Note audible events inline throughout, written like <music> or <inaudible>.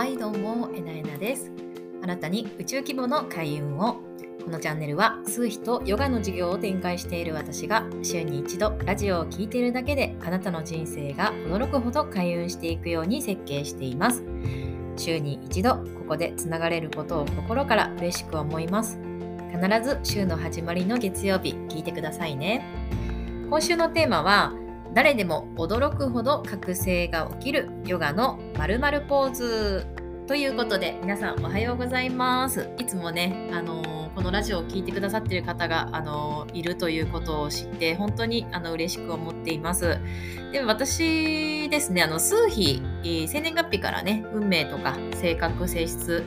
はいどうもえなえなです。あなたに宇宙規模の開運を。このチャンネルは数秘とヨガの授業を展開している私が週に一度ラジオを聴いているだけであなたの人生が驚くほど開運していくように設計しています。週に一度ここでつながれることを心から嬉しく思います。必ず週の始まりの月曜日聞いてくださいね。今週のテーマは誰でも驚くほど覚醒が起きるヨガの〇〇ポーズ。ということで皆さんおはようございますいつもねあのーこのラジオを聴いてくださっている方があのいるということを知って本当にあの嬉しく思っています。で私ですねあの数日生年月日からね運命とか性格性質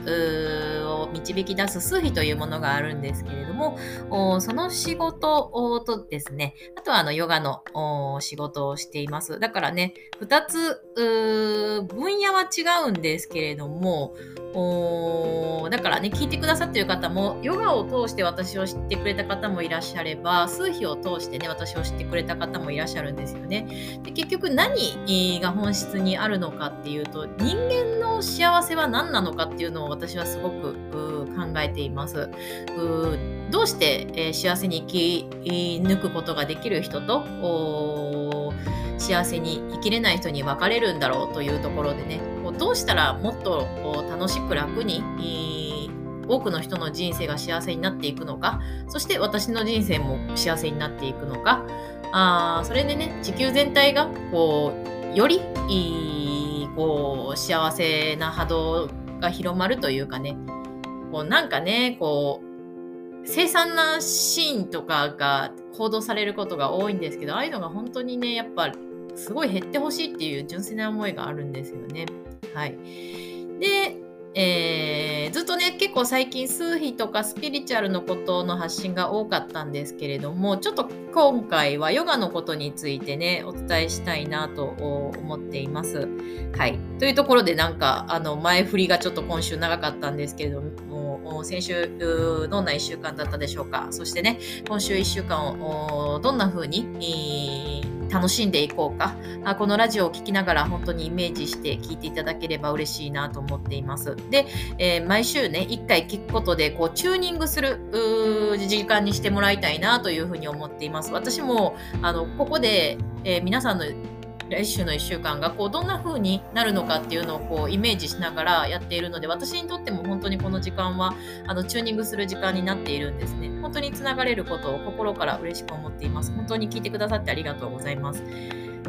導き出す数秘というものがあるんですけれどもその仕事とですねあとはあのヨガの仕事をしています。だからね2つ分野は違うんですけれどもだからね聞いてくださっている方もヨガを通して私を知ってくれた方もいらっしゃれば数秘を通してね私を知ってくれた方もいらっしゃるんですよね。で結局何が本質にあるのかっていうと人間の幸せは何なのかっていうのを私はすごく考えています。どうして、えー、幸せに生き抜くことができる人と幸せに生きれない人に分かれるんだろうというところでねどうしたらもっと楽しく楽に多くの人の人生が幸せになっていくのかそして私の人生も幸せになっていくのか。あそれでね地球全体がこうよりこう幸せな波動が広まるというかね。こうなんかねこう凄惨なシーンとかが報道されることが多いんですけどああいうのが本当にねやっぱすごい減ってほしいっていう純粋な思いがあるんですよね。はい。で、えー、ずっとね結構最近数秘とかスピリチュアルのことの発信が多かったんですけれどもちょっと今回はヨガのことについてねお伝えしたいなと思っています。はい、というところでなんかあの前振りがちょっと今週長かったんですけれども先週どんな1週間だったでしょうかそしてね今週1週間をどんな風に楽しんでいこうかあこのラジオを聴きながら本当にイメージして聞いていただければ嬉しいなと思っています。で、えー、毎週ね1回聞くことでこうチューニングする時間にしてもらいたいなというふうに思っています。私もあのここで、えー、皆さんの来週の1週間がこうどんな風になるのかっていうのをこうイメージしながらやっているので私にとっても本当にこの時間はあのチューニングする時間になっているんですね本当につながれることを心から嬉しく思っています本当に聞いてくださってありがとうございます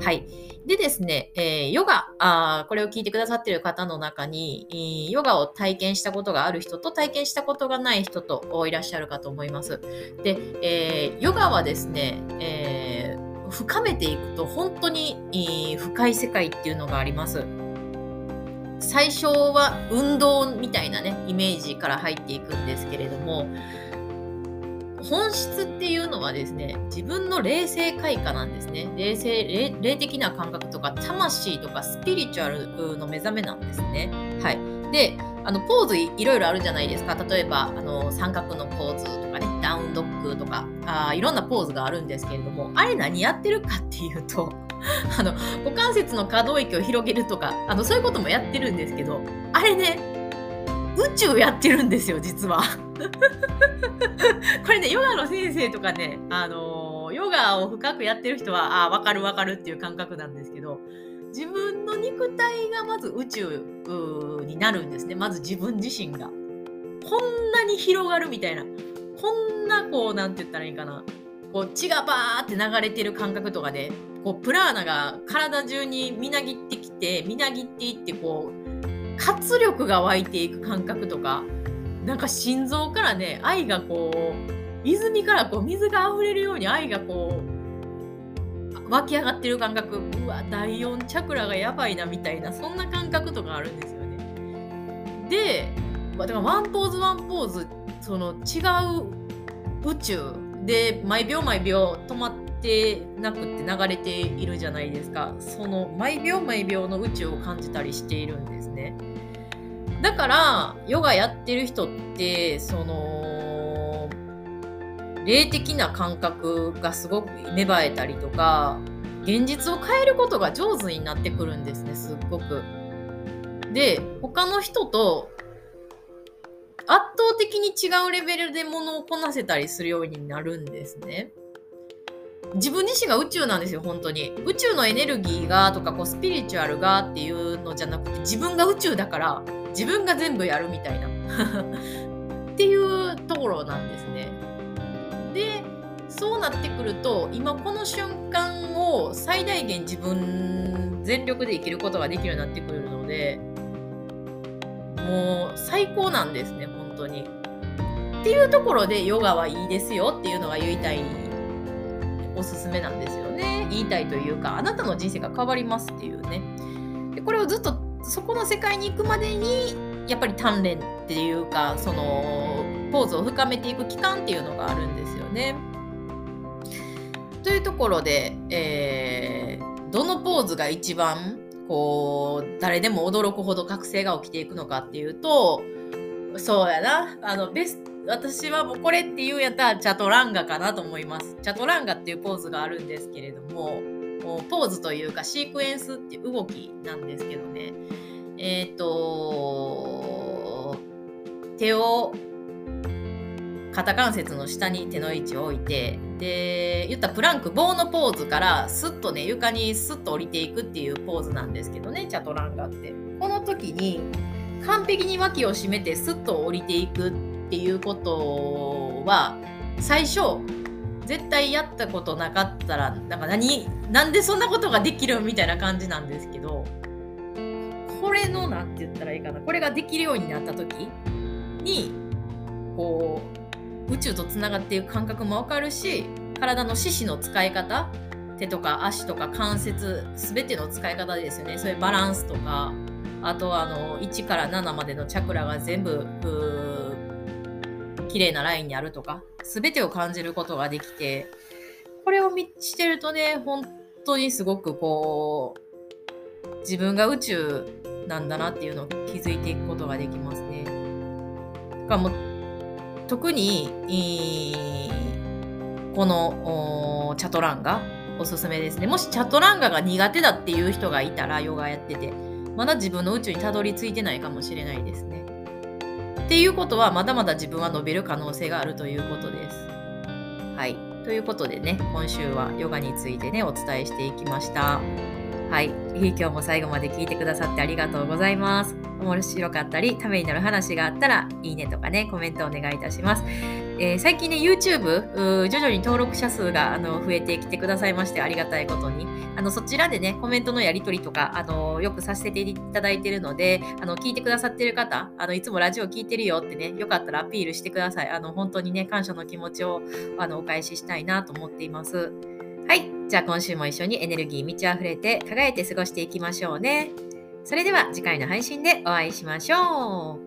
はい。でですね、えー、ヨガあ、これを聞いてくださっている方の中に、ヨガを体験したことがある人と体験したことがない人といらっしゃるかと思います。で、えー、ヨガはですね、えー深めていくと本当に深い世界っていうのがあります。最初は運動みたいなねイメージから入っていくんですけれども本質っていうのはですね自分の霊性開花なんですね。霊性霊的な感覚とか魂とかスピリチュアルの目覚めなんですね。はい。であのポーズいろいろあるじゃないですか。例えばあの三角のポーズとかねダウンドッグとかあいろんなポーズがあるんですけれどもあれ何やってるかっていうと <laughs> あの股関節の可動域を広げるとかあのそういうこともやってるんですけどあれね宇宙やってるんですよ実は。<laughs> これねヨガの先生とかねあのヨガを深くやってる人はあ分かる分かるっていう感覚なんですけど自分の肉体がまず宇宙になるんですね。まず自分自身が。こんなに広がるみたいな。こんなこうなんて言ったらいいかな。こう血がバーって流れてる感覚とかでこうプラーナが体中にみなぎってきてみなぎっていってこう活力が湧いていく感覚とかなんか心臓からね愛がこう泉からこう水が溢れるように愛がこう湧き上がってる感覚うわ第4チャクラがやばいなみたいなそんな感覚とかあるんですよね。でだからワンポーズワンポーズその違う宇宙で毎秒毎秒止まってなくって流れているじゃないですかその毎秒毎秒の宇宙を感じたりしているんですね。だからヨガやってる人ってその霊的な感覚がすごく芽生えたりとか現実を変えることが上手になってくるんですねすっごく。で他の人と圧倒的に違うレベルでものをこなせたりするようになるんですね。自分自身が宇宙なんですよ本当に宇宙のエネルギーがとかこうスピリチュアルがっていうのじゃなくて自分が宇宙だから自分が全部やるみたいな。<laughs> っていうところなんですね。でそうなってくると今この瞬間を最大限自分全力で生きることができるようになってくるのでもう最高なんですね本当に。っていうところでヨガはいいですよっていうのが言いたいおすすめなんですよね。言いたいというかあなたの人生が変わりますっていうね。でこれをずっとそこの世界に行くまでにやっぱり鍛錬っていうかそのポーズを深めていく期間っていうのがあるんですよね。というところで、えー、どのポーズが一番こう誰でも驚くほど覚醒が起きていくのかっていうとそうやなあのベス私はもうこれっていうんやったらチャトランガかなと思います。チャトランガっていうポーズがあるんですけれども、もうポーズというかシークエンスっていう動きなんですけどね。えっ、ー、と、手を肩関節の下に手の位置を置いて、で、言ったプランク、棒のポーズからスッとね、床にスッと降りていくっていうポーズなんですけどね、チャトランガって。この時に完璧に脇を締めてスッと降りていくっていうことは最初絶対やったことなかったらなんか何なんでそんなことができるみたいな感じなんですけどこれの何て言ったらいいかなこれができるようになった時にこう宇宙とつながっていく感覚もわかるし体の四肢の使い方手とか足とか関節全ての使い方ですよね。そういうバランスとかあとあの1から7までのチャクラが全部綺麗なラインにあるとか、全てを感じることができて、これをしてるとね、本当にすごくこう、自分が宇宙なんだなっていうのを気づいていくことができますね。かもう特に、このチャトランガおすすめですね。もしチャトランガが苦手だっていう人がいたら、ヨガやってて、まだ自分の宇宙にたどり着いてないかもしれないですね。っていうことはまだまだ自分は伸びる可能性があるということです。はい。ということでね、今週はヨガについてね、お伝えしていきました。はい。今日も最後まで聞いてくださってありがとうございます。面白かったり、ためになる話があったら、いいねとかね、コメントお願いいたします。えー、最近ね、YouTube、徐々に登録者数があの増えてきてくださいまして、ありがたいことに。あのそちらでね、コメントのやり取りとか、あのよくさせていただいてるので、あの聞いてくださってる方、あのいつもラジオ聞いてるよってね、よかったらアピールしてください。あの本当にね、感謝の気持ちをあのお返ししたいなと思っています。はい。じゃあ今週も一緒にエネルギー満ち溢れて輝いて過ごしていきましょうね。それでは次回の配信でお会いしましょう。